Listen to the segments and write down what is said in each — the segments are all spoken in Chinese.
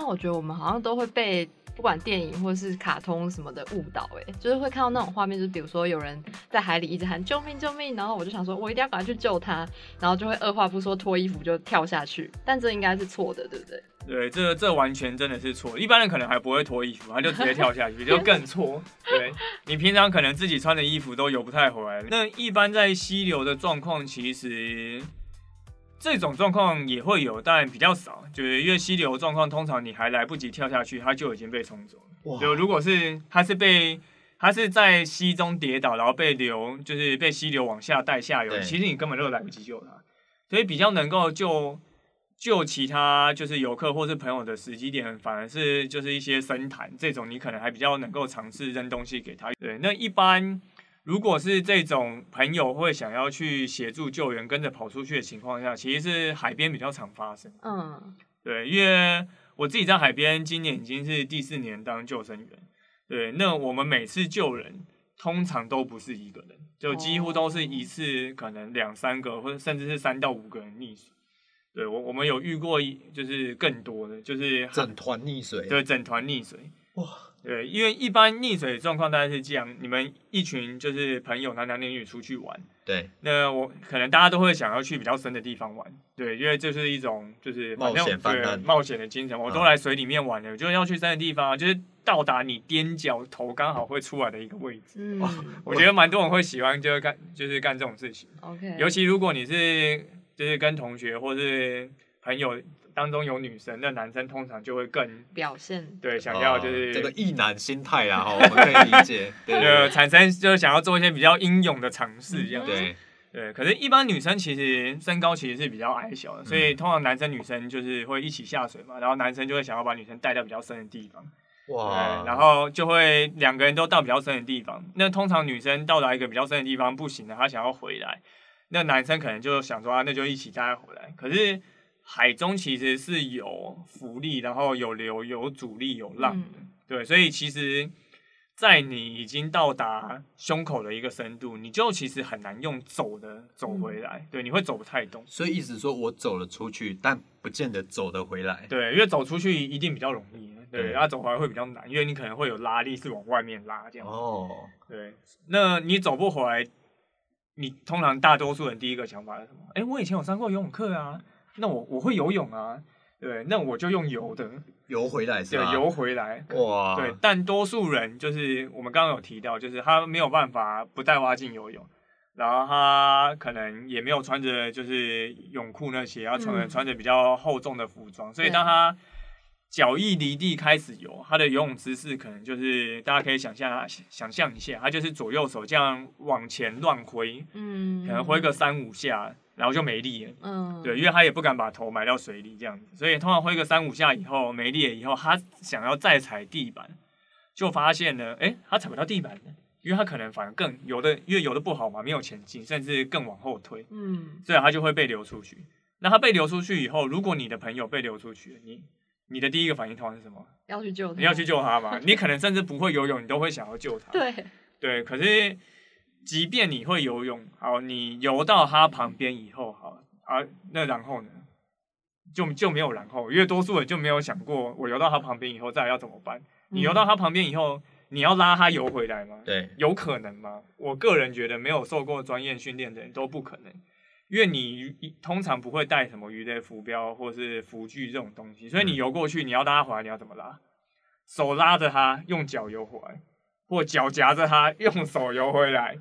但我觉得我们好像都会被不管电影或是卡通什么的误导，哎，就是会看到那种画面，就是比如说有人在海里一直喊救命救命，然后我就想说我一定要赶快去救他，然后就会二话不说脱衣服就跳下去，但这应该是错的，对不对？对，这这完全真的是错。一般人可能还不会脱衣服，他就直接跳下去，就更错。对你平常可能自己穿的衣服都游不太回来。那一般在溪流的状况，其实这种状况也会有，但比较少。就是因为溪流状况，通常你还来不及跳下去，它就已经被冲走了。就如果是它是被它是在溪中跌倒，然后被流就是被溪流往下带下游，其实你根本就来不及救它。所以比较能够救。救其他就是游客或是朋友的时机点，反而是就是一些深潭这种，你可能还比较能够尝试扔东西给他。对，那一般如果是这种朋友会想要去协助救援，跟着跑出去的情况下，其实是海边比较常发生。嗯，对，因为我自己在海边，今年已经是第四年当救生员。对，那我们每次救人，通常都不是一个人，就几乎都是一次可能两三个，或者甚至是三到五个人溺水。对我，我们有遇过，就是更多的，就是整团溺水。对，整团溺水。哇，对，因为一般溺水的状况大概是这样：你们一群就是朋友，男男女女出去玩。对。那我可能大家都会想要去比较深的地方玩。对，因为这是一种就是冒险对冒险的精神。我都来水里面玩了，就要去深的地方，就是到达你踮脚头刚好会出来的一个位置。嗯。我觉得蛮多人会喜欢，就是干就是干这种事情。OK。尤其如果你是。就是跟同学或是朋友当中有女生，那男生通常就会更表现对，想要就是这个意男心态啊，我们可以理解，对，产生就是想要做一些比较英勇的尝试这样子。对对，可是，一般女生其实身高其实是比较矮小的，所以通常男生女生就是会一起下水嘛，然后男生就会想要把女生带到比较深的地方。哇！然后就会两个人都到比较深的地方。那通常女生到达一个比较深的地方不行了，她想要回来。那男生可能就想说啊，那就一起带回来。可是海中其实是有浮力，然后有流、有阻力、有浪的，对。所以其实，在你已经到达胸口的一个深度，你就其实很难用走的走回来，对，你会走不太动。所以意思说我走了出去，但不见得走得回来。对，因为走出去一定比较容易，对，然后走回来会比较难，因为你可能会有拉力是往外面拉这样。哦，对，那你走不回来。你通常大多数人第一个想法是什么？哎，我以前有上过游泳课啊，那我我会游泳啊，对，那我就用游的游回来，对，游回来，哇，对。但多数人就是我们刚刚有提到，就是他没有办法不带蛙镜游泳，然后他可能也没有穿着就是泳裤那些，要穿穿着比较厚重的服装，所以当他脚一离地开始游，他的游泳姿势可能就是大家可以想象想象一下，他就是左右手这样往前乱挥，嗯，可能挥个三五下，然后就没力了，嗯，对，因为他也不敢把头埋到水里这样子，所以通常挥个三五下以后没力了以后，他想要再踩地板，就发现呢，哎，他踩不到地板了，因为他可能反而更游的，因为游的不好嘛，没有前进，甚至更往后推，嗯，所以他就会被流出去。那他被流出去以后，如果你的朋友被流出去，你你的第一个反应通常是什么？要去救他。你要去救他嘛？你可能甚至不会游泳，你都会想要救他。对对，可是即便你会游泳，好，你游到他旁边以后，好啊，那然后呢？就就没有然后，因为多数人就没有想过，我游到他旁边以后再要怎么办？你游到他旁边以后，你要拉他游回来吗？对，有可能吗？我个人觉得，没有受过专业训练的人都不可能。因为你通常不会带什么鱼类浮标或是浮具这种东西，所以你游过去，你要拉回来，你要怎么拉？手拉着它，用脚游回来，或脚夹着它，用手游回来。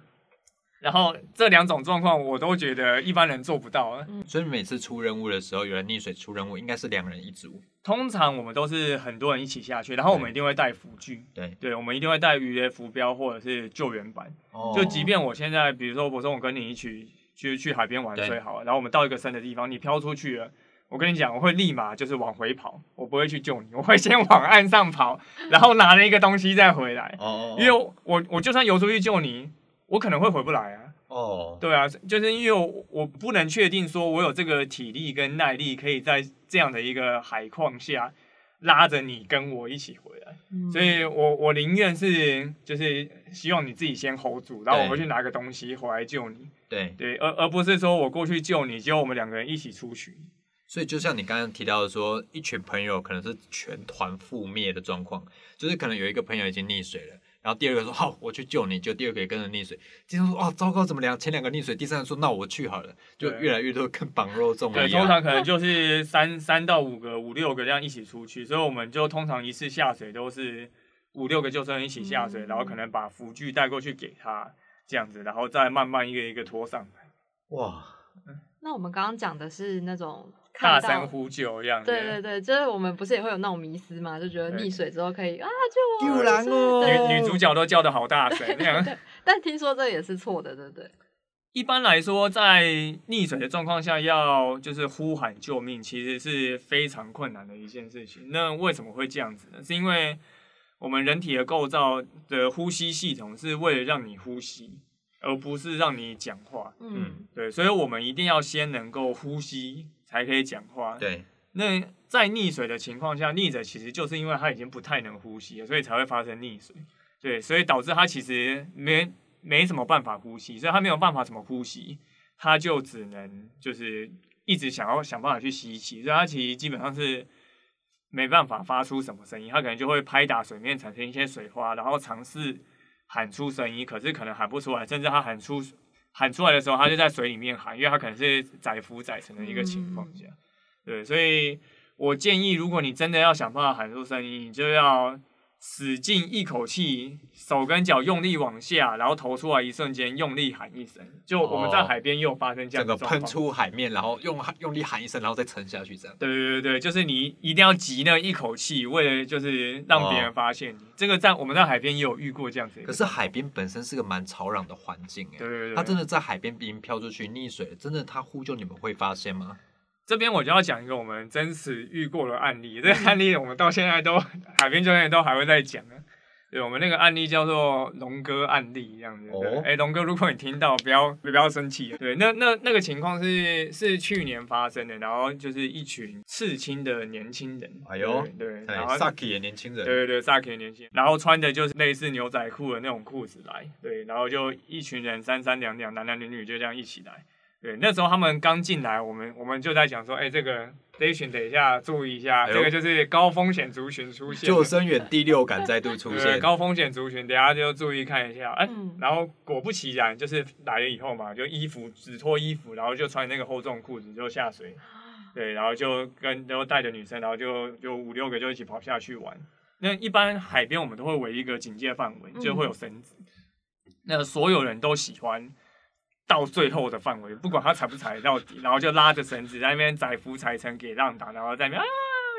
然后这两种状况，我都觉得一般人做不到。所以每次出任务的时候，有人溺水出任务，应该是两人一组。通常我们都是很多人一起下去，然后我们一定会带浮具。对，对，我们一定会带鱼类浮标或者是救援板。就即便我现在，比如说我说我跟你一起。去去海边玩最好了，然后我们到一个深的地方，你飘出去了，我跟你讲，我会立马就是往回跑，我不会去救你，我会先往岸上跑，然后拿了一个东西再回来。哦。因为我我就算游出去救你，我可能会回不来啊。哦。对啊，就是因为我我不能确定说我有这个体力跟耐力，可以在这样的一个海况下拉着你跟我一起回来，嗯所以我我宁愿是就是希望你自己先 hold 住，然后我回去拿个东西回来救你。对对，而而不是说我过去救你，结果我们两个人一起出去。所以就像你刚刚提到的说，一群朋友可能是全团覆灭的状况，就是可能有一个朋友已经溺水了，然后第二个说好我去救你，就第二个也跟着溺水，第三个说哦糟糕怎么两前两个溺水，第三个说那我去好了，就越来越多跟绑肉粽对，一样。通常可能就是三三到五个、五六个这样一起出去，所以我们就通常一次下水都是五六个救生员一起下水，嗯然后可能把浮具带过去给他这样子，然后再慢慢一个一个拖上来，哇，那我们刚刚讲的是那种大看到声呼救一样子。对对对，就是我们不是也会有那种迷思嘛，就觉得溺水之后可以啊救我，救人哦是女女主角都叫的好大声，那样。但听说这也是错的，对不对？一般来说，在溺水的状况下，要就是呼喊救命，其实是非常困难的一件事情。那为什么会这样子呢？是因为我们人体的构造的呼吸系统是为了让你呼吸，而不是让你讲话。嗯对，所以我们一定要先能够呼吸，才可以讲话。对，那在溺水的情况下，溺者其实就是因为他已经不太能呼吸了，所以才会发生溺水。对，所以导致他其实没没什么办法呼吸，所以他没有办法怎么呼吸，他就只能就是一直想要想办法去吸气，所以他其实基本上是没办法发出什么声音，他可能就会拍打水面产生一些水花，然后尝试喊出声音，可是可能喊不出来，甚至他喊出喊出来的时候，他就在水里面喊，因为他可能是载浮载沉的一个情况下。对，所以我建议，如果你真的要想办法喊出声音，你就要使劲一口气，手跟脚用力往下，然后投出来一瞬间用力喊一声。就我们在哦海边也有发生这样整个喷。出海面，然后用用力喊一声，然后再沉下去，这样。对对对对，就是你一定要急那一口气，为了就是让别人发现你。这个在我们在海边也有遇过这样子可是海边本身是个蛮吵嚷的环境，哎，对对对，他真的在海边已经飘出去溺水了，真的它呼救你们会发现吗？这边我就要讲一个我们真实遇过的案例，这个案例我们到现在都海边教练都还会在讲呢。对，我们那个案例叫做龙哥案例，这样子。对哦哎，龙哥，如果你听到，不要不要生气。对，那那那个情况是是去年发生的，然后就是一群刺青的年轻人。哎呦对，然后，Saki 也年轻人，对对对 s a k 年轻人，然后穿的就是类似牛仔裤的那种裤子来，对，然后就一群人三三两两，男男女女就这样一起来，对，那时候他们刚进来，我们我们就在讲说，哎、这个这一群等一下注意一下，哎这个就是高风险族群出现了，救生员第六感再度出现，高风险族群，等一下就注意看一下，哎、嗯然后果不其然，就是来了以后嘛，就衣服只脱衣服，然后就穿那个厚重裤子就下水，对，然后就跟然后带着女生，然后就就五六个就一起跑下去玩。那一般海边我们都会围一个警戒范围，就会有绳子，那所有人都喜欢。到最后的范围，不管他踩不踩到底，然后就拉着绳子在那边载浮载沉给浪打，然后在那边啊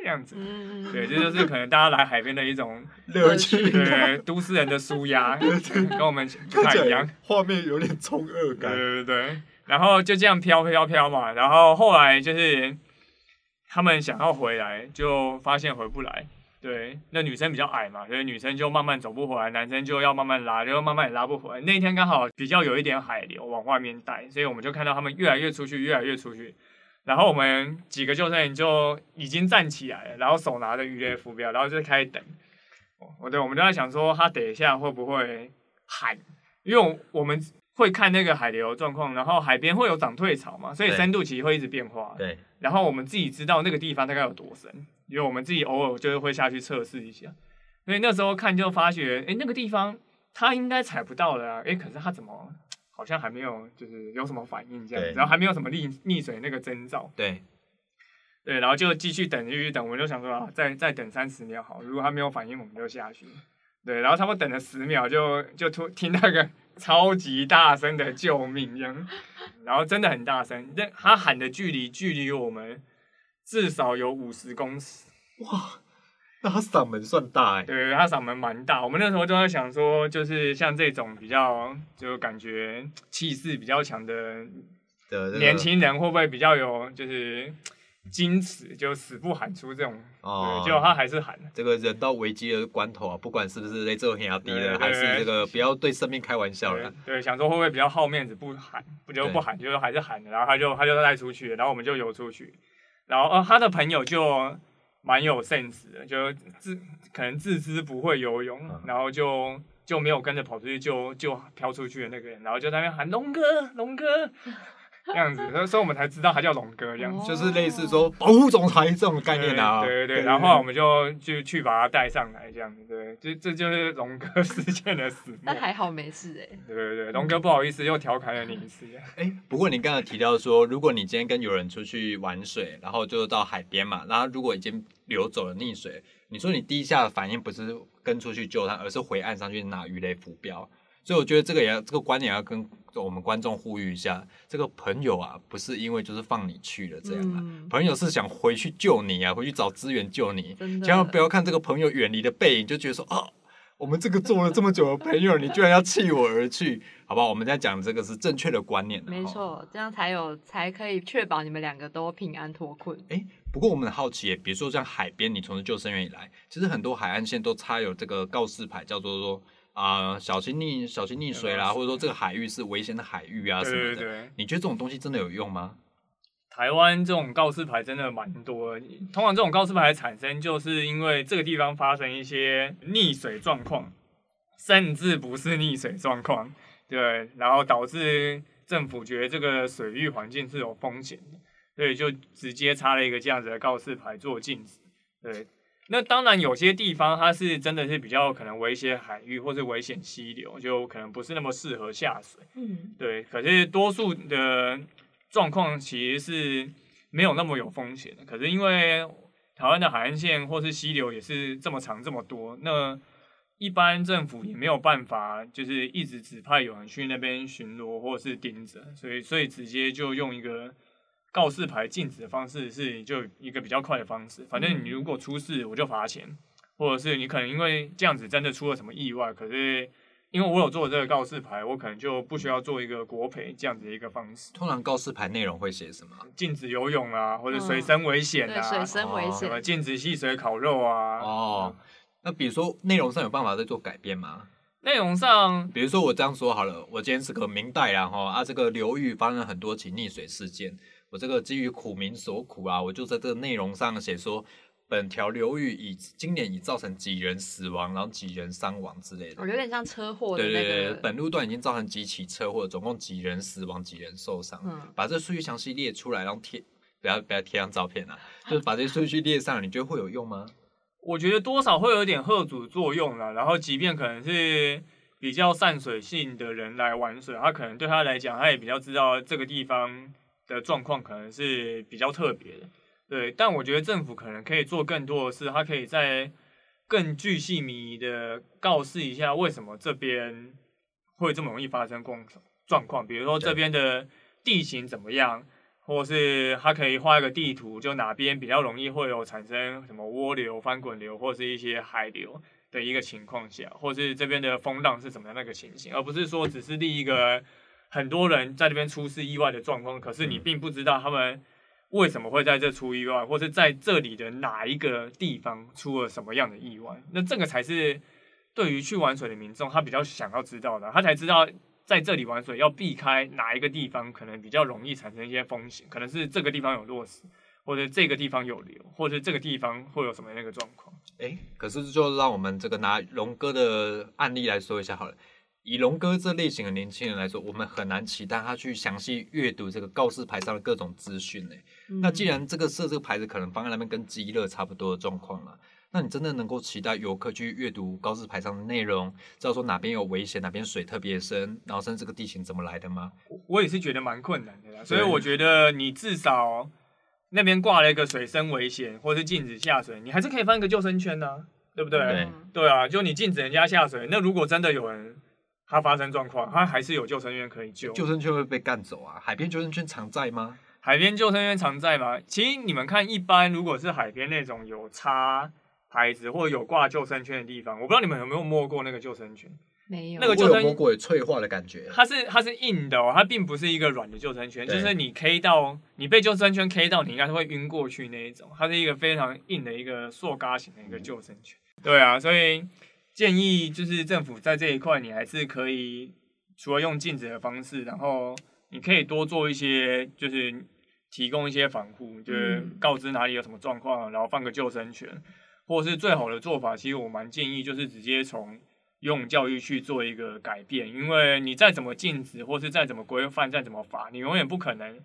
这样子，嗯，对，这就是可能大家来海边的一种 乐趣，对，都市人的舒压 跟我们不太一样。画面有点冲恶对对对，然后就这样飘飘飘嘛，然后后来就是他们想要回来，就发现回不来。对，那女生比较矮嘛，所以女生就慢慢走不回来，男生就要慢慢拉，然后慢慢也拉不回来。那一天刚好比较有一点海流往外面带，所以我们就看到他们越来越出去，越来越出去。然后我们几个救生员就已经站起来了，然后手拿着鱼雷浮标，然后就开始等。我对，我们就在想说，他等一下会不会喊？因为我我们会看那个海流状况，然后海边会有涨退潮嘛，所以深度其实会一直变化。对，然后我们自己知道那个地方大概有多深，因为我们自己偶尔就是会下去测试一下。所以那时候看就发觉，哎，那个地方他应该踩不到了啊，哎，可是他怎么好像还没有就是有什么反应这样然后还没有什么溺溺水那个征兆。对，对，然后就继续等，继续等，我们就想说啊，再再等三十秒好，如果他没有反应，我们就下去。对，然后差不多等了十秒就，就突听到一个超级大声的救命这样，然后真的很大声，那他喊的距离距离我们至少有五十公尺，哇那他嗓门算大哎，对，他嗓门蛮大。我们那时候就在想说，就是像这种比较就感觉气势比较强的的年轻人，会不会比较有就是矜持，就死不喊出这种？哦对，，结果他还是喊了。这个人到危机的关头啊，不管是不是在这天压低的，还是这个不要对生命开玩笑对了。对，想说会不会比较好面子，不喊，不就不喊，就是还是喊的，然后他就他就带出去，然后我们就游出去，然后呃他的朋友就蛮有 sense 的，就自可能自知不会游泳，嗯。然后就就没有跟着跑出去，就就飘出去的那个人，然后就在那边喊龙哥龙哥，这样子，所以所以我们才知道他叫龙哥这样子。就是类似说保护总裁这种概念啊。对对对，然后后来我们就就去把他带上来，这样子，对，这这就是龙哥事件的始末。但还好没事哎、对对对，龙哥不好意思又调侃了你一次。哎，不过你刚才提到说，如果你今天跟有人出去玩水，然后就到海边嘛，然后如果已经流走了溺水，你说你第一下的反应不是跟出去救他，而是回岸上去拿鱼雷浮标。所以我觉得这个也要这个观点要跟我们观众呼吁一下，这个朋友啊，不是因为就是放你去了这样啊，嗯朋友是想回去救你啊，回去找资源救你，千万不要看这个朋友远离的背影，就觉得说啊，我们这个做了这么久的朋友，你居然要弃我而去，好不好？我们在讲这个是正确的观念的，没错，这样才有才可以确保你们两个都平安脱困。不过我们很好奇耶，比如说像海边，你从事救生员以来，其实很多海岸线都插有这个告示牌，叫做说啊、小心溺小心溺水啦，嗯或者说这个海域是危险的海域啊什么的。对对对，你觉得这种东西真的有用吗？台湾这种告示牌真的蛮多的。通常这种告示牌的产生，就是因为这个地方发生一些溺水状况，甚至不是溺水状况，对，然后导致政府觉得这个水域环境是有风险的，所以就直接插了一个这样子的告示牌做禁止。对，那当然有些地方它是真的是比较可能危险海域或是危险溪流，就可能不是那么适合下水。嗯，对，可是多数的状况其实是没有那么有风险的。可是因为台湾的海岸线或是溪流也是这么长这么多，那一般政府也没有办法，就是一直指派有人去那边巡逻或是盯着，所以所以直接就用一个告示牌禁止的方式，是就一个比较快的方式。反正你如果出事，我就罚钱，或者是你可能因为这样子真的出了什么意外，可是因为我有做这个告示牌，我可能就不需要做一个国赔这样子的一个方式，通常告示牌内容会写什么？禁止游泳啊，或者嗯水深危险对，啊，水深危哦险什么。禁止戏水烤肉啊。哦，那比如说内容上有办法再做改变吗？内容上比如说我这样说好了，我今天是个明代啦哈啊，这个流域发生了很多起溺水事件，我这个基于苦民所苦啊，我就在这个内容上写说，本条流域已今年已造成几人死亡，然后几人伤亡之类的我。有点像车祸的那对对对，个，本路段已经造成几起车祸，总共几人死亡，几人受伤。嗯，把这数据详细列出来，然后贴，不要不要贴上照片啊，就是把这些数据列上，你觉得会有用吗？我觉得多少会有点贺阻作用啦。然后，即便可能是比较善水性的人来玩水，他可能对他来讲，他也比较知道这个地方的状况可能是比较特别的。对，但我觉得政府可能可以做更多的事，他可以在更具细迷的告示一下为什么这边会这么容易发生状状况，比如说这边的地形怎么样，或是他可以画一个地图，就哪边比较容易会有产生什么涡流、翻滚流，或是一些海流的一个情况下，或是这边的风浪是怎么样那个情形，而不是说只是立一个很多人在这边出事意外的状况，可是你嗯并不知道他们为什么会在这出意外，或是在这里的哪一个地方出了什么样的意外，那这个才是对于去玩水的民众他比较想要知道的，他才知道在这里玩水要避开哪一个地方可能比较容易产生一些风险，可能是这个地方有落石，或者这个地方有流，或者这个地方会有什么那个状况。哎，可是就让我们这个拿龙哥的案例来说一下好了。以龙哥这类型的年轻人来说，我们很难期待他去详细阅读这个告示牌上的各种资讯呢。嗯那既然这个设这个牌子可能放在那边跟鸡肋差不多的状况了，那你真的能够期待游客去阅读告示牌上的内容，知道说哪边有危险，哪边水特别深，然后甚至这个地形怎么来的吗？我也是觉得蛮困难的啦，所以我觉得你至少那边挂了一个水深危险，或是禁止下水，你还是可以放一个救生圈呢、对不对？对啊，就你禁止人家下水，那如果真的有人他发生状况，它还是有救生员可以救。救生圈会被干走啊？海边救生圈常在吗？海边救生圈常在吗？其实你们看，一般如果是海边那种有插牌子或有挂救生圈的地方，我不知道你们有没有摸过那个救生圈，没有那个救生我有摸过有脆化的感觉。它是它是硬的哦，它并不是一个软的救生圈，就是你 K 到你被救生圈 K 到，你应该是会晕过去那一种，它是一个非常硬的一个塑嘎型的一个救生圈。对啊，所以建议就是政府在这一块，你还是可以除了用禁止的方式，然后你可以多做一些，就是提供一些防护，就是嗯告知哪里有什么状况，然后放个救生圈，或者是最好的做法，其实我蛮建议就是直接从游泳教育去做一个改变，因为你再怎么禁止，或是再怎么规范，再怎么罚，你永远不可能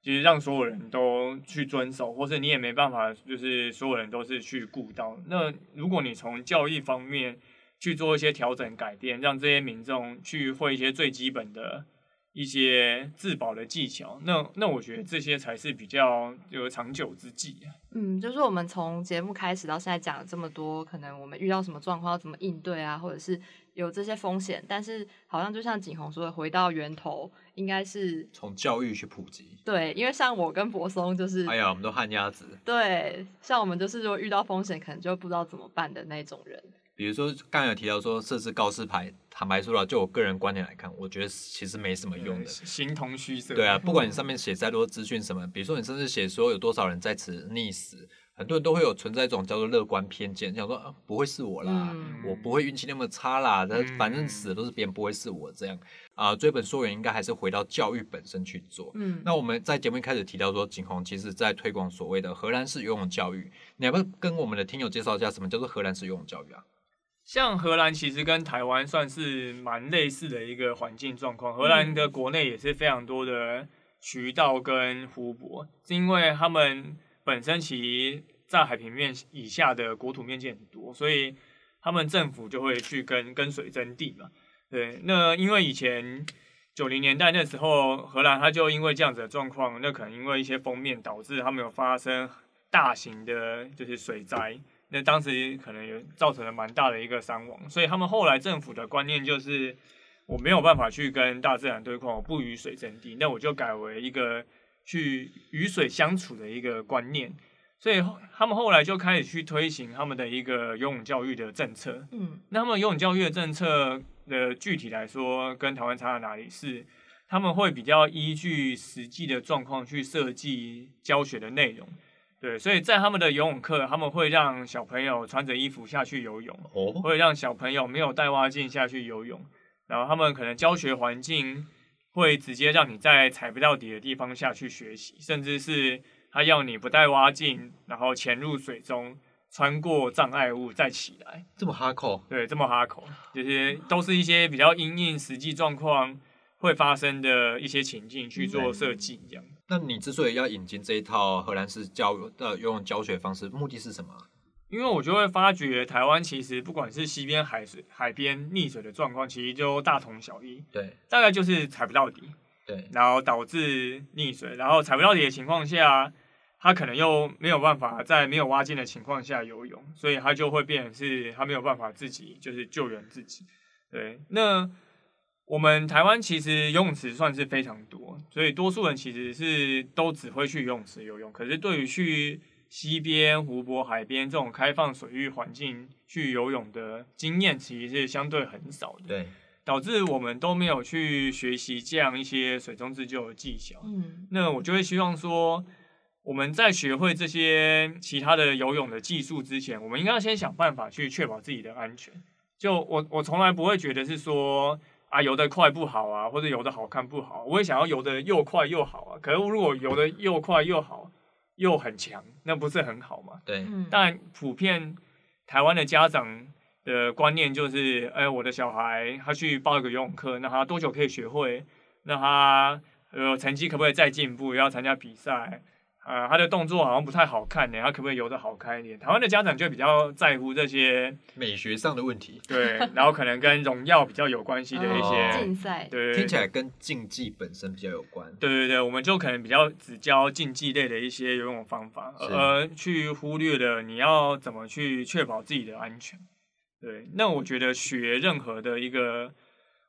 就是让所有人都去遵守，或是你也没办法，就是所有人都是去顾到。那如果你从教育方面去做一些调整改变，让这些民众去会一些最基本的一些自保的技巧，那那我觉得这些才是比较有长久之计啊。嗯，就是我们从节目开始到现在讲了这么多，可能我们遇到什么状况要怎么应对啊，或者是有这些风险，但是好像就像景洪说的，回到源头应该是从教育去普及。对，因为像我跟柏松就是，哎呀，我们都旱鸭子。对，像我们就是如果遇到风险，可能就不知道怎么办的那种人。比如说刚才有提到说设置告示牌，坦白说了，就我个人观点来看，我觉得其实没什么用的。形同虚设。对啊，不管你上 面写再多资讯什么，比如说你甚至写说有多少人在此溺死，很多人都会有存在一种叫做乐观偏见，想说、啊、不会是我啦，嗯我不会运气那么差啦，但嗯反正死的都是别人，不会是我这样啊、追本溯源，应该还是回到教育本身去做。嗯，那我们在节目一开始提到说，景洪其实在推广所谓的荷兰式游泳教育，你要不要跟我们的听友介绍一下什么叫做荷兰式游泳教育啊？像荷兰其实跟台湾算是蛮类似的一个环境状况。荷兰的国内也是非常多的渠道跟湖泊，是因为他们本身其实在海平面以下的国土面积很多，所以他们政府就会去跟跟水争地嘛。对，那因为以前九零年代那时候，荷兰它就因为这样子的状况，那可能因为一些封面导致他们有发生大型的就是水灾。那当时可能有造成了蛮大的一个伤亡，所以他们后来政府的观念就是，我没有办法去跟大自然对抗，我不与水争地，那我就改为一个去与水相处的一个观念，所以后他们后来就开始去推行他们的一个游泳教育的政策。嗯那他们游泳教育的政策的具体来说，跟台湾差在哪里是？他们会比较依据实际的状况去设计教学的内容。对，所以在他们的游泳课，他们会让小朋友穿着衣服下去游泳，哦，会让小朋友没有带蛙镜下去游泳，然后他们可能教学环境会直接让你在踩不到底的地方下去学习，甚至是他要你不带蛙镜，然后潜入水中，穿过障碍物再起来。这么哈口，对，这么哈口，这些都是一些比较因应实际状况会发生的一些情境去做设计，这样。那你之所以要引进这一套荷兰式教育的游泳教学方式，目的是什么啊？因为我就会发觉，台湾其实不管是西边海水、海边溺水的状况，其实就大同小异，对大概就是踩不到底，对，然后导致溺水，然后踩不到底的情况下，他可能又没有办法在没有蛙镜的情况下游泳，所以他就会变成是他没有办法自己就是救援自己。对，那我们台湾其实游泳池算是非常多，所以多数人其实是都只会去游泳池游泳。可是对于去溪边、湖泊、海边这种开放水域环境去游泳的经验，其实是相对很少的。对，导致我们都没有去学习这样一些水中自救的技巧。嗯那我就会希望说，我们在学会这些其他的游泳的技术之前，我们应该要先想办法去确保自己的安全。就我我从来不会觉得是说啊游得快不好啊，或者游得好看不好，我也想要游得又快又好啊。可是如果游得又快又好又很强，那不是很好吗？对，嗯，但普遍台湾的家长的观念就是，哎，我的小孩他去报一个游泳课，那他多久可以学会？那他呃成绩可不可以再进步？要参加比赛？呃，他的动作好像不太好看呢，他可不可以游的好看一点？台湾的家长就比较在乎这些，美学上的问题，对，然后可能跟荣耀比较有关系的一哦些，竞赛，对，听起来跟竞技本身比较有关。对对对，我们就可能比较只教竞技类的一些游泳方法，而去忽略了你要怎么去确保自己的安全。对，那我觉得学任何的一个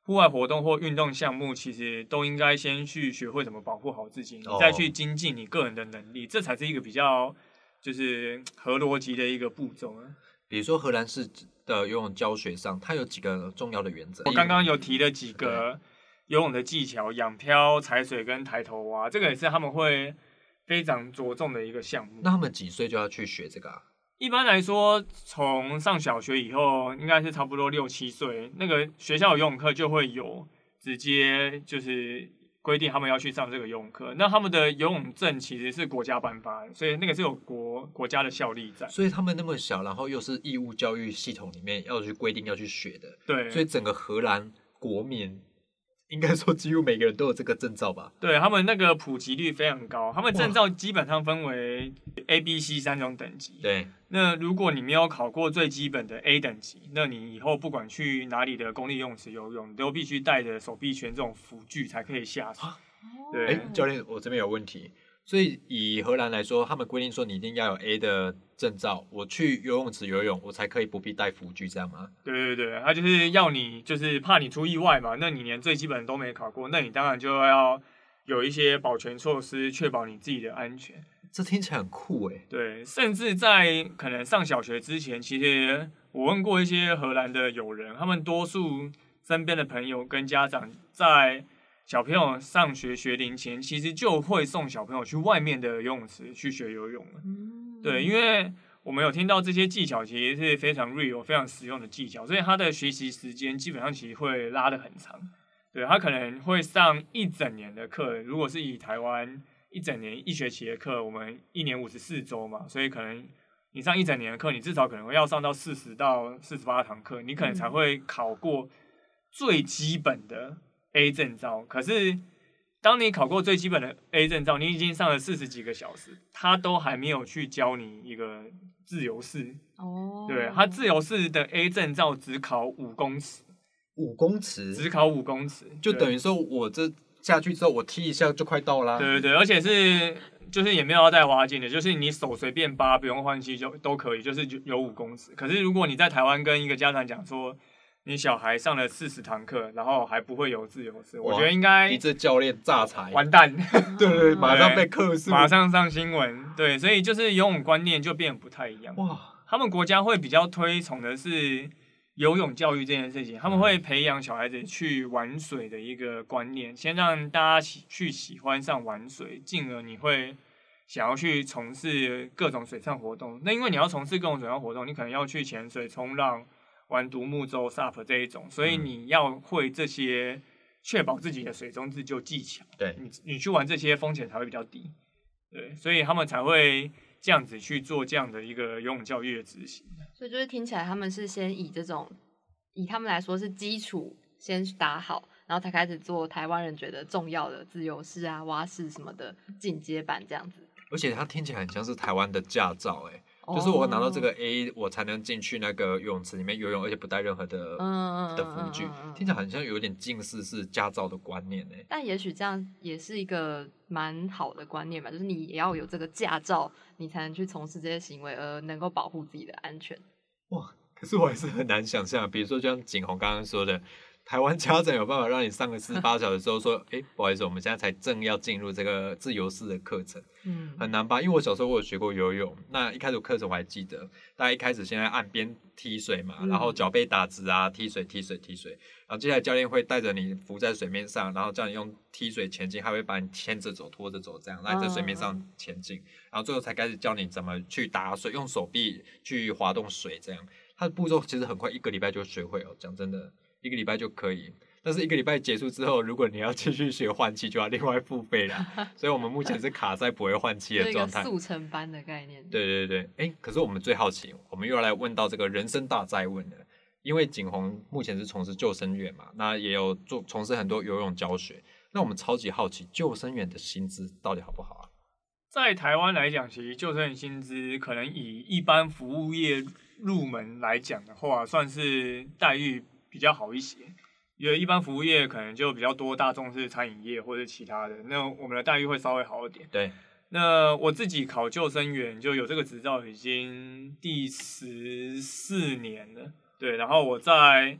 户外活动或运动项目，其实都应该先去学会怎么保护好自己，你哦再去精进你个人的能力，这才是一个比较就是 合逻辑的一个步骤啊。比如说荷兰式的游泳教学上，它有几个重要的原则。我刚刚有提了几个游泳的技巧，仰漂、踩水跟抬头蛙，这个也是他们会非常着重的一个项目。那他们几岁就要去学这个啊？一般来说，从上小学以后，应该是差不多六七岁，那个学校游泳课就会有直接就是规定他们要去上这个游泳课。那他们的游泳证其实是国家颁发的，所以那个是有国国家的效力在。所以他们那么小，然后又是义务教育系统里面要去规定要去学的，对，所以整个荷兰国民应该说几乎每个人都有这个证照吧？对他们那个普及率非常高，他们证照基本上分为 A、B、C 三种等级。对，那如果你没有考过最基本的 A 等级，那你以后不管去哪里的公立游泳池游泳，你都必须带着手臂圈这种辅具才可以下水。对哎，教练，我这边有问题。所以以荷兰来说，他们规定说你一定要有 A 的证照，我去游泳池游泳，我才可以不必带辅具，这样吗？对对对，他就是要你，就是怕你出意外嘛。那你连最基本都没考过，那你当然就要有一些保全措施，确保你自己的安全。这听起来很酷哎。对，甚至在可能上小学之前，其实我问过一些荷兰的友人，他们多数身边的朋友跟家长在小朋友上学学龄前，其实就会送小朋友去外面的游泳池去学游泳了。嗯对，因为我们有听到这些技巧，其实是非常 real、非常实用的技巧，所以他的学习时间基本上其实会拉得很长。对他可能会上一整年的课，如果是以台湾一整年一学期的课，我们一年五十四周嘛，所以可能你上一整年的课，你至少可能会要上到四十到四十八堂课，你可能才会考过最基本的 A 证照。可是当你考过最基本的 A 证照，你已经上了四十几个小时，他都还没有去教你一个自由式。哦，对他自由式的 A 证照只考五公尺，五公尺只考五公尺，就等于说我这下去之后，我踢一下就快到啦。对对对，而且是就是也没有要带滑进的，就是你手随便扒，不用换气就都可以，就是有有五公尺。可是如果你在台湾跟一个家长讲说，你小孩上了四十堂课，然后还不会游自由式，我哇觉得应该你这教练炸财，完蛋，对对对，马上被克诉。马上上新闻。对，所以就是游泳观念就变得不太一样。哇，他们国家会比较推崇的是游泳教育这件事情，他们会培养小孩子去玩水的一个观念，先让大家喜去喜欢上玩水，进而你会想要去从事各种水上活动。那因为你要从事各种水上活动，你可能要去潜水、冲浪、玩独木舟、SUP 这一种，所以嗯你要会这些，确保自己的水中自救技巧。对，你你去玩这些风险才会比较低，对，所以他们才会这样子去做这样的一个游泳教育的执行。所以就是听起来他们是先以这种以他们来说是基础先打好，然后才开始做台湾人觉得重要的自由式啊、蛙式什么的进阶版这样子。而且它听起来很像是台湾的驾照，哎，就是我拿到这哦，个 A，我才能进去那个游泳池里面游泳，而且不带任何的嗯的辅具听起来好像有点近似是驾照的观念呢。但也许这样也是一个蛮好的观念吧，就是你也要有这个驾照，你才能去从事这些行为，而能够保护自己的安全。哇，可是我还是很难想象，比如说就像景洪刚刚说的，台湾家长有办法让你上个四十八小时之后说，哎，不好意思，我们现在才正要进入这个自由式的课程，嗯，很难吧？因为我小时候我有学过游泳，那一开始课程我还记得，大家一开始先在岸边踢水嘛，嗯然后脚背打直啊，踢水踢水踢水，然后接下来教练会带着你浮在水面上，然后叫你用踢水前进，还会把你牵着走、拖着走，这样让你在水面上前进，然后最后才开始教你怎么去打水，用手臂去滑动水，这样。它的步骤其实很快，一个礼拜就学会哦。讲真的，一个礼拜就可以。但是一个礼拜结束之后，如果你要继续学换气，就要另外付费了。所以我们目前是卡在不会换气的状态。速成班的概念。对对对，哎，可是我们最好奇，我们又要来问到这个人生大灾问了。因为景洪目前是从事救生员嘛，那也有做从事很多游泳教学。那我们超级好奇，救生员的薪资到底好不好啊？在台湾来讲，其实救生员薪资可能以一般服务业入门来讲的话，算是待遇比较好一些。因为一般服务业可能就比较多大众是餐饮业或者其他的，那我们的待遇会稍微好一点。对，那我自己考救生员就有这个执照，已经第十四年了。对，然后我在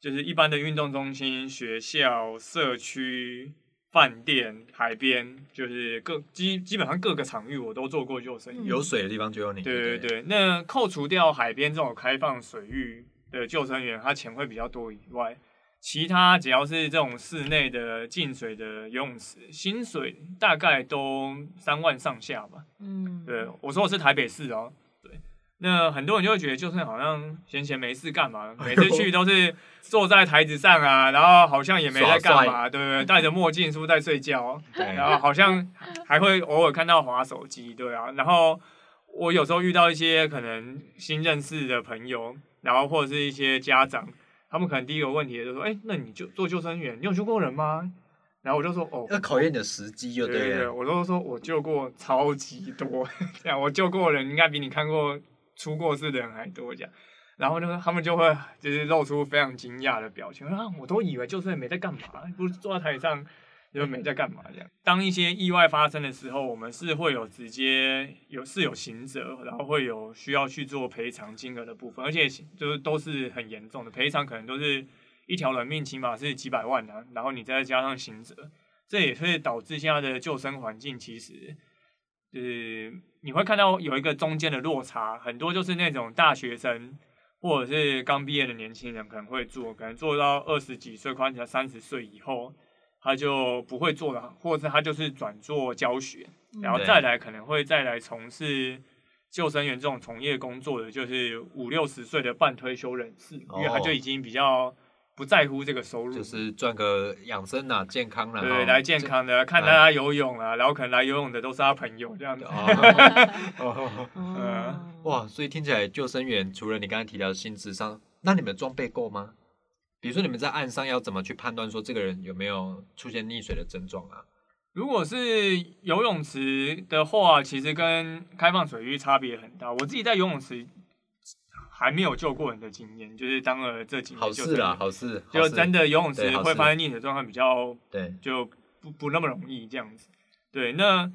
就是一般的运动中心、学校、社区、饭店、海边，就是各基基本上各个场域我都做过救生员。嗯有水的地方就有你。对对不对，那扣除掉海边这种开放水域的救生员，他钱会比较多以外，其他只要是这种室内的进水的游泳池，薪水大概都三万上下吧。嗯，对，我说我是台北市哦。对，那很多人就会觉得，就算好像闲闲没事干嘛，每次去都是坐在台子上啊，然后好像也没在干嘛，对不对？戴着墨镜是不是在睡觉？对，然后好像还会偶尔看到滑手机，对啊。然后我有时候遇到一些可能新认识的朋友，然后或者是一些家长，他们可能第一个问题就说：“哎，那你就做救生员，你有救过人吗？”然后我就说：“哦，要考验你的时机，就对了。”我都说我救过超级多，这样我救过人应该比你看过。出过事的人还多，这样，然后呢，他们就会就是露出非常惊讶的表情啊！我都以为救生员没在干嘛，不是坐在台上就没在干嘛这样。当一些意外发生的时候，我们是会有直接有是有刑责，然后会有需要去做赔偿金额的部分，而且就是都是很严重的赔偿，可能都是一条人命，起码是几百万啊。然后你再加上刑责，这也会导致现在的救生环境其实。就是你会看到有一个中间的落差，很多就是那种大学生或者是刚毕业的年轻人可能会做，可能做到二十几岁，快要三十岁以后，他就不会做了，或者是他就是转做教学，然后再来可能会再来从事救生员这种从业工作的，就是五六十岁的半退休人士，因为他就已经比较。不在乎这个收入，就是赚个养生啊，健康啊，对，来健康的，看大家游泳啊，然后可能来游泳的都是他朋友这样子。嗯，哇，所以听起来救生员除了你刚才提到的薪资上，那你们装备够吗？比如说你们在岸上要怎么去判断说这个人有没有出现溺水的症状啊？如果是游泳池的话，其实跟开放水域差别很大。我自己在游泳池。还没有救过人的经验，就是当了这几年，好事啦，好事，就真的游泳池会发生溺水状况比较，对，就不不那么容易这样子。对，那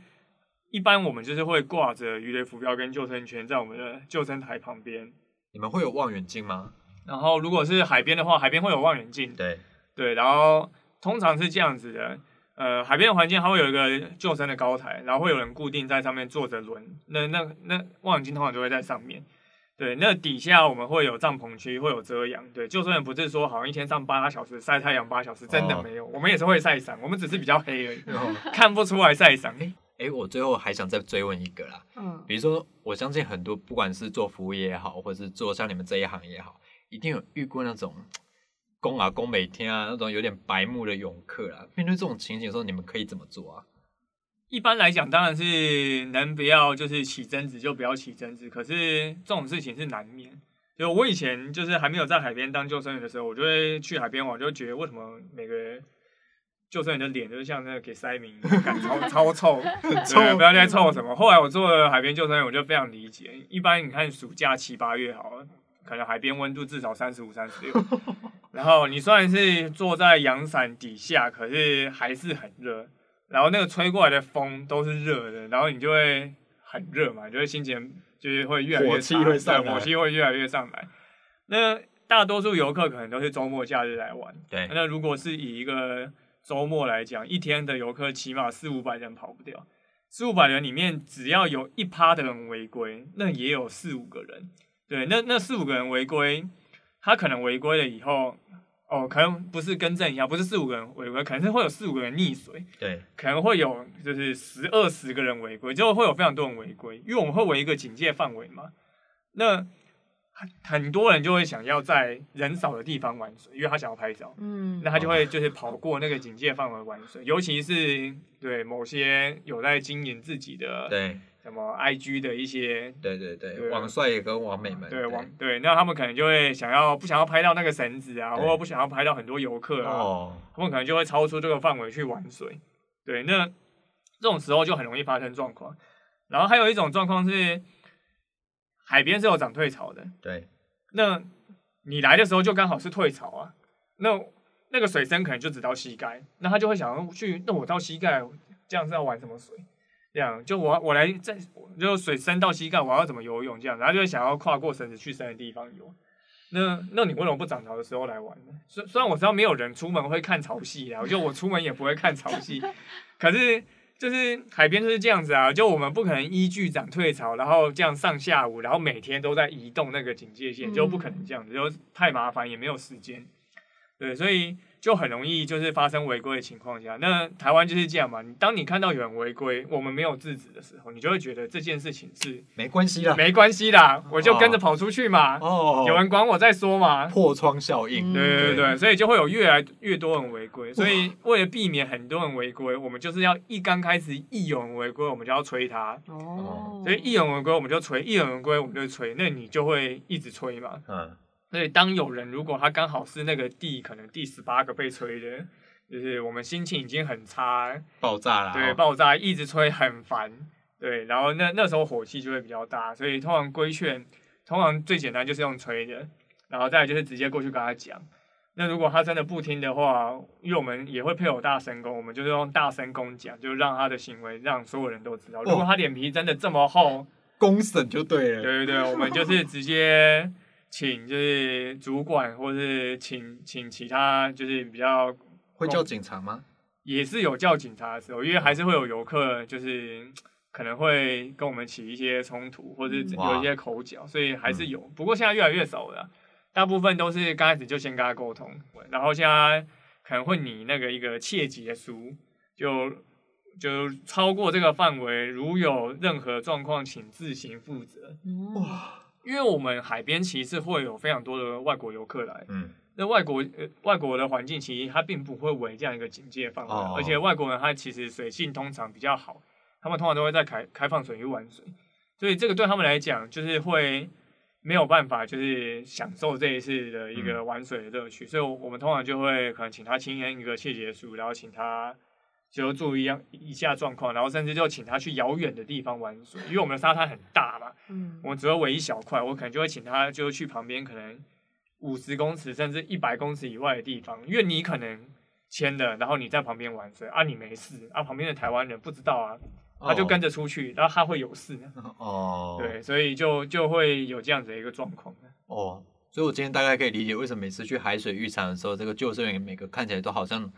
一般我们就是会挂着鱼雷浮标跟救生圈在我们的救生台旁边。你们会有望远镜吗？然后如果是海边的话，海边会有望远镜。对，对，然后通常是这样子的，呃，海边的环境它会有一个救生的高台，然后会有人固定在上面坐着轮，那那那望远镜通常就会在上面。对，那底下我们会有帐篷区，会有遮阳。对，救生员不是说好像一天上八小时晒太阳八小时，真的没有，我们也是会晒伤，我们只是比较黑而已，看不出来晒伤。哎哎，我最后还想再追问一个啦，嗯，比如说我相信很多不管是做服务业也好，或者是做像你们这一行也好，一定有遇过那种公啊公每天啊那种有点白目的泳客啊。面对这种情景的时候，你们可以怎么做啊？一般来讲，当然是能不要就是起争执就不要起争执。可是这种事情是难免。就我以前就是还没有在海边当救生员的时候，我就会去海边玩，就觉得为什么每个救生员的脸就是像那个给塞明，感超超臭，臭不要再臭什么。后来我做了海边救生员，我就非常理解。一般你看暑假七八月好，可能海边温度至少三十五、三十六，然后你虽然是坐在阳伞底下，可是还是很热。然后那个吹过来的风都是热的，然后你就会很热嘛，就会心情就是会越来越火气会上来，火气会越来越上来。那大多数游客可能都是周末假日来玩，对。那如果是以一个周末来讲，一天的游客起码四五百人跑不掉，四五百人里面只要有一趴的人违规，那也有四五个人。对，那那四五个人违规，他可能违规了以后。哦，可能不是更正一下，不是四五个人违规，可能是会有四五个人溺水。对，可能会有就是十二十个人违规，就会有非常多人违规，因为我们会围一个警戒范围嘛。那很很多人就会想要在人少的地方玩水，因为他想要拍照。嗯，那他就会就是跑过那个警戒范围玩水，尤其是对某些有在经营自己的。对。什么 I G 的一些，对对对，网帅跟网美们，对网对，那他们可能就会想要不想要拍到那个绳子啊，或者不想要拍到很多游客啊，他们可能就会超出这个范围去玩水。对，那这种时候就很容易发生状况。然后还有一种状况是，海边是有涨退潮的，对，那你来的时候就刚好是退潮啊，那那个水深可能就只到膝盖，那他就会想要去，那我到膝盖这样是要玩什么水？这样就我我来在就水深到膝盖，我要怎么游泳？这样，然后就会想要跨过绳子去深的地方游。那那你为什么不涨潮的时候来玩呢？虽虽然我知道没有人出门会看潮汐啊，就我出门也不会看潮汐。可是就是海边就是这样子啊，就我们不可能依据涨退潮，然后这样上下午，然后每天都在移动那个警戒线，就不可能这样子，就太麻烦，也没有时间。对，所以就很容易就是发生违规的情况下，那台湾就是这样嘛。你当你看到有人违规，我们没有制止的时候，你就会觉得这件事情是没关系啦。没关系啦，我就跟着跑出去嘛，哦，有人管我再说嘛。破窗效应。嗯对对对，所以就会有越来越多人违规。所以为了避免很多人违规，我们就是要一刚开始一有人违规，我们就要催他。哦，所以一有人违规我们就催，一有人违规我们就催，那你就会一直催嘛。嗯，所以当有人如果他刚好是那个第可能第十八个被吹的，就是我们心情已经很差，爆炸啦。对，哦爆炸一直吹很烦，对，然后那那时候火气就会比较大，所以通常规劝，通常最简单就是用吹的，然后再来就是直接过去跟他讲。那如果他真的不听的话，因为我们也会配有大声公，我们就是用大声公讲，就让他的行为让所有人都知道。如果他脸皮真的这么厚，公审就对了。对对对，我们就是直接请就是主管，或是请请其他就是比较会叫警察吗？也是有叫警察的时候，因为还是会有游客就是可能会跟我们起一些冲突，或者是有一些口角，所以还是有。不过现在越来越少了，大部分都是刚开始就先跟他沟通，然后现在可能会拟那个一个切结书，就就超过这个范围，如有任何状况，请自行负责。哇，因为我们海边其实会有非常多的外国游客来，嗯，那外国呃外国的环境其实它并不会为这样一个警戒范围，哦而且外国人他其实水性通常比较好，他们通常都会在开开放水域玩水，所以这个对他们来讲就是会没有办法就是享受这一次的一个玩水的乐趣，所以我们通常就会可能请他签一个谢结书，然后请他。就注意一一下状况，然后甚至就请他去遥远的地方玩水，因为我们的沙滩很大嘛，嗯，我只会围一小块，我可能就会请他就去旁边可能五十公尺甚至一百公尺以外的地方，因为你可能签的，然后你在旁边玩水啊，你没事啊，旁边的台湾人不知道啊，他就跟着出去，然后他会有事，哦，对，所以就就会有这样子的一个状况。哦，所以我今天大概可以理解为什么每次去海水浴场的时候，这个救生员每个看起来都好像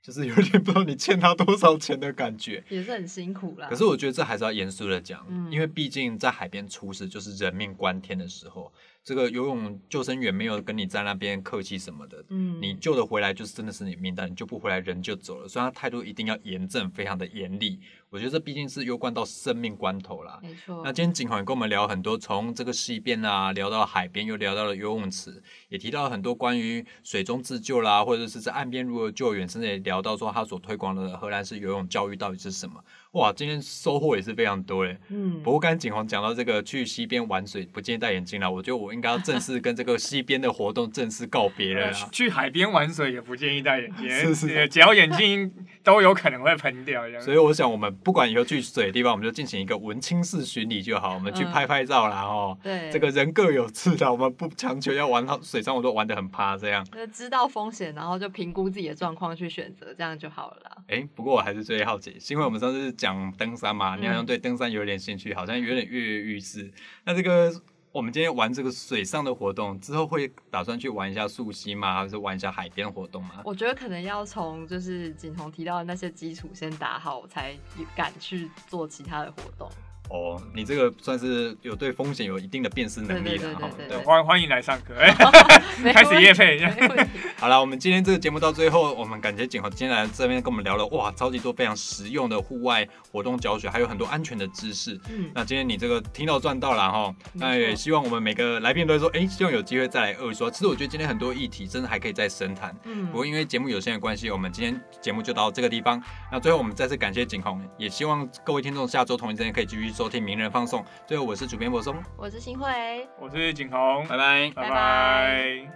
就是有点不知道你欠他多少钱的感觉。也是很辛苦啦。可是我觉得这还是要严肃的讲，嗯因为毕竟在海边出事就是人命关天的时候，这个游泳救生员没有跟你在那边客气什么的，嗯，你救得回来就是真的是你命，但你救不回来人就走了，所以他态度一定要严正，非常的严厉。我觉得这毕竟是攸关到生命关头啦。没错。那今天景宏也跟我们聊很多，从这个溪边啊聊到海边，又聊到了游泳池，也提到了很多关于水中自救啦，或者是在岸边如何救援，甚至也聊到说他所推广的荷兰式游泳教育到底是什么。哇，今天收获也是非常多嘞。嗯，不过刚才景宏讲到这个去溪边玩水不建议戴眼镜啦，我觉得我应该要正式跟这个溪边的活动正式告别了啦。去海边玩水也不建议戴眼镜，是是呃只要眼镜都有可能会喷掉这样。所以我想，我们不管以后去水的地方，我们就进行一个文青式巡礼就好，我们去嗯拍拍照啦，哦。对这个人各有志的，我们不强求要玩到水上，我都玩得很趴这样。就知道风险，然后就评估自己的状况去选择，这样就好了啦。哎，不过我还是最好奇，是因为我们上次讲登山嘛，你好像嗯对登山有点兴趣，好像有点跃跃欲试。那这个我们今天玩这个水上的活动之后，会打算去玩一下溯溪吗？还是玩一下海边活动吗？我觉得可能要从就是景彤提到的那些基础先打好，我才敢去做其他的活动。哦，你这个算是有对风险有一定的辨识能力了哈。对欢欢迎来上课，开始问夜配。好了，我们今天这个节目到最后，我们感谢景豪今天来这边跟我们聊了哇，超级多非常实用的户外活动教学，还有很多安全的知识。嗯，那今天你这个听到赚到了哈，那也希望我们每个来宾都会说，哎、希望有机会再来二说。其实我觉得今天很多议题真的还可以再深谈，嗯不过因为节目有限的关系，我们今天节目就到这个地方。那最后我们再次感谢景宏，也希望各位听众下周同一时间可以继续收听名人放送，最后我是主编柏松，我是新辉，我是景宏，拜拜，拜拜。